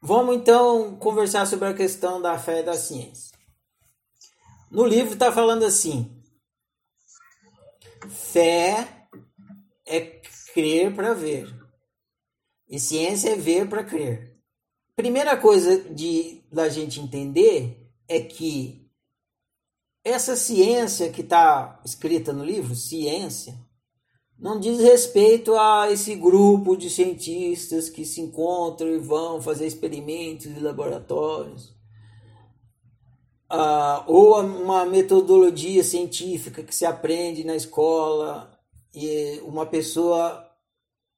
Vamos então conversar sobre a questão da fé e da ciência. No livro está falando assim: fé é crer para ver, e ciência é ver para crer. Primeira coisa de da gente entender é que essa ciência que está escrita no livro, ciência, não diz respeito a esse grupo de cientistas que se encontram e vão fazer experimentos em laboratórios. Ah, ou uma metodologia científica que se aprende na escola e uma pessoa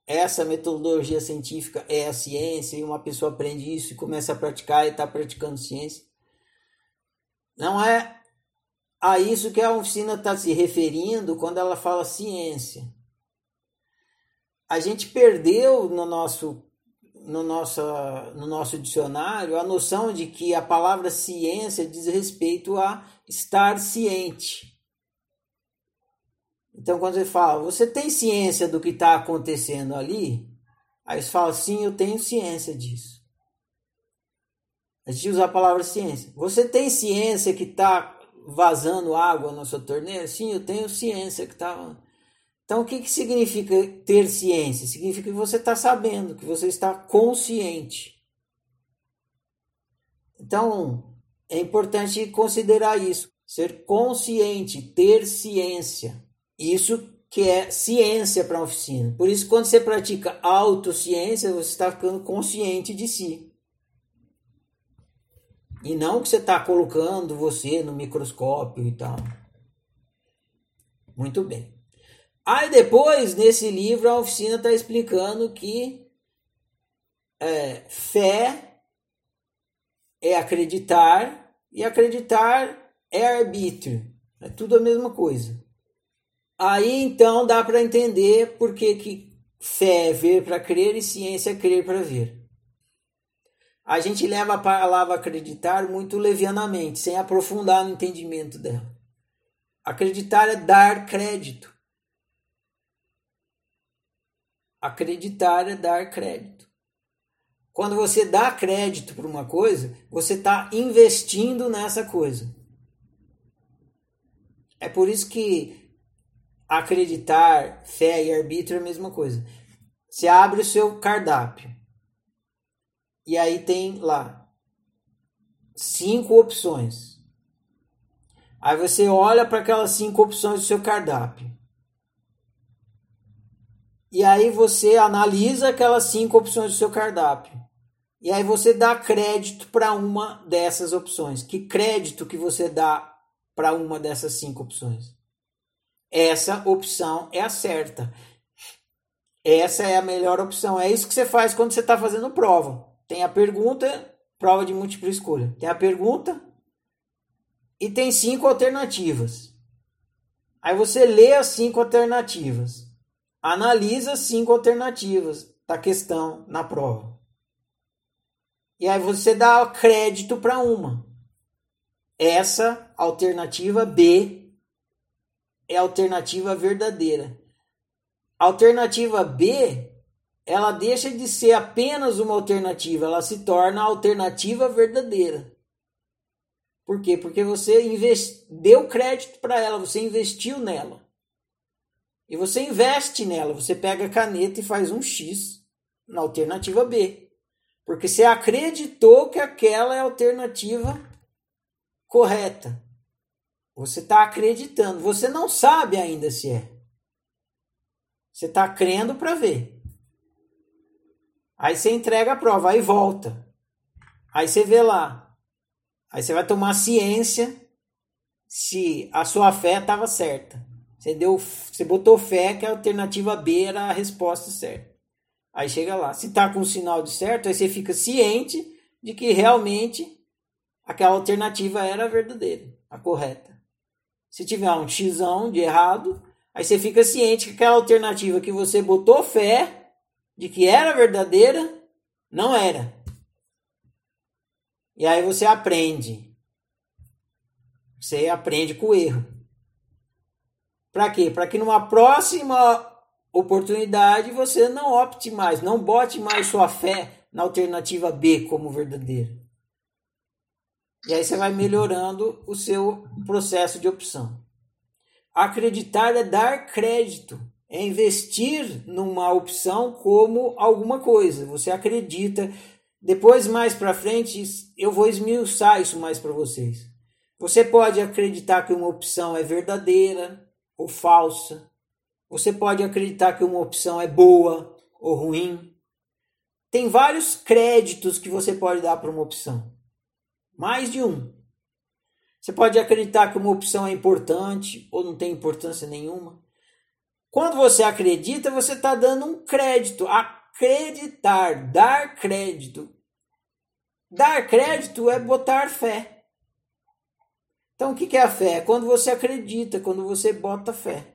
essa metodologia científica é a ciência e uma pessoa aprende isso e começa a praticar e está praticando ciência. Não é a isso que a oficina está se referindo quando ela fala ciência a gente perdeu no nosso no nosso, no nosso dicionário a noção de que a palavra ciência diz respeito a estar ciente. Então, quando você fala, você tem ciência do que está acontecendo ali? Aí você fala, sim, eu tenho ciência disso. A gente usa a palavra ciência. Você tem ciência que está vazando água na sua torneira? Sim, eu tenho ciência que está então, o que, que significa ter ciência? Significa que você está sabendo, que você está consciente. Então, é importante considerar isso. Ser consciente, ter ciência. Isso que é ciência para a oficina. Por isso, quando você pratica autociência, você está ficando consciente de si. E não que você está colocando você no microscópio e tal. Muito bem. Aí depois, nesse livro, a oficina está explicando que é, fé é acreditar e acreditar é arbítrio. É tudo a mesma coisa. Aí então dá para entender por que, que fé é ver para crer e ciência é crer para ver. A gente leva a palavra acreditar muito levianamente, sem aprofundar no entendimento dela. Acreditar é dar crédito. Acreditar é dar crédito. Quando você dá crédito para uma coisa, você está investindo nessa coisa. É por isso que acreditar, fé e arbítrio é a mesma coisa. Você abre o seu cardápio. E aí tem lá cinco opções. Aí você olha para aquelas cinco opções do seu cardápio. E aí você analisa aquelas cinco opções do seu cardápio. E aí você dá crédito para uma dessas opções. Que crédito que você dá para uma dessas cinco opções? Essa opção é a certa. Essa é a melhor opção. É isso que você faz quando você está fazendo prova. Tem a pergunta, prova de múltipla escolha. Tem a pergunta e tem cinco alternativas. Aí você lê as cinco alternativas analisa cinco alternativas da questão na prova. E aí você dá crédito para uma. Essa alternativa B é a alternativa verdadeira. A alternativa B, ela deixa de ser apenas uma alternativa, ela se torna a alternativa verdadeira. Por quê? Porque você invest... deu crédito para ela, você investiu nela. E você investe nela, você pega a caneta e faz um X na alternativa B. Porque você acreditou que aquela é a alternativa correta. Você está acreditando. Você não sabe ainda se é. Você está crendo para ver. Aí você entrega a prova, aí volta. Aí você vê lá. Aí você vai tomar ciência se a sua fé estava certa. Você, deu, você botou fé que a alternativa B era a resposta certa. Aí chega lá. Se está com o sinal de certo, aí você fica ciente de que realmente aquela alternativa era a verdadeira, a correta. Se tiver um x de errado, aí você fica ciente que aquela alternativa que você botou fé de que era verdadeira, não era. E aí você aprende. Você aprende com o erro. Para quê? Para que numa próxima oportunidade você não opte mais, não bote mais sua fé na alternativa B como verdadeira. E aí você vai melhorando o seu processo de opção. Acreditar é dar crédito, é investir numa opção como alguma coisa. Você acredita. Depois, mais para frente, eu vou esmiuçar isso mais para vocês. Você pode acreditar que uma opção é verdadeira ou falsa. Você pode acreditar que uma opção é boa ou ruim. Tem vários créditos que você pode dar para uma opção. Mais de um. Você pode acreditar que uma opção é importante ou não tem importância nenhuma. Quando você acredita, você está dando um crédito. Acreditar, dar crédito. Dar crédito é botar fé. Então, o que é a fé? É quando você acredita, quando você bota fé.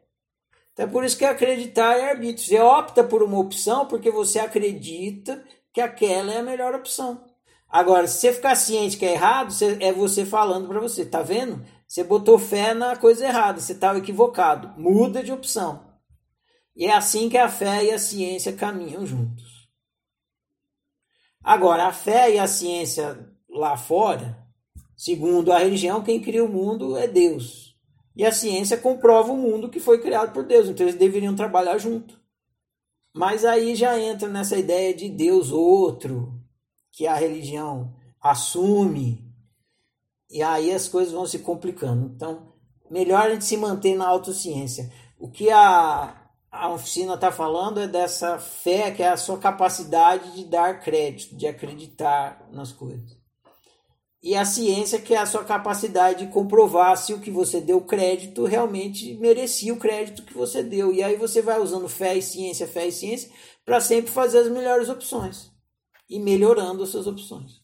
Então, é por isso que acreditar é arbítrio. Você opta por uma opção porque você acredita que aquela é a melhor opção. Agora, se você ficar ciente que é errado, é você falando para você, tá vendo? Você botou fé na coisa errada, você estava equivocado. Muda de opção. E é assim que a fé e a ciência caminham juntos. Agora, a fé e a ciência lá fora, segundo a religião, quem cria o mundo é Deus. E a ciência comprova o mundo que foi criado por Deus, então eles deveriam trabalhar junto. Mas aí já entra nessa ideia de Deus outro, que a religião assume, e aí as coisas vão se complicando. Então, melhor a gente se manter na autociência. O que a, a oficina está falando é dessa fé, que é a sua capacidade de dar crédito, de acreditar nas coisas e a ciência, que é a sua capacidade de comprovar se o que você deu crédito realmente merecia o crédito que você deu. E aí você vai usando fé e ciência, fé e ciência, para sempre fazer as melhores opções e melhorando as suas opções.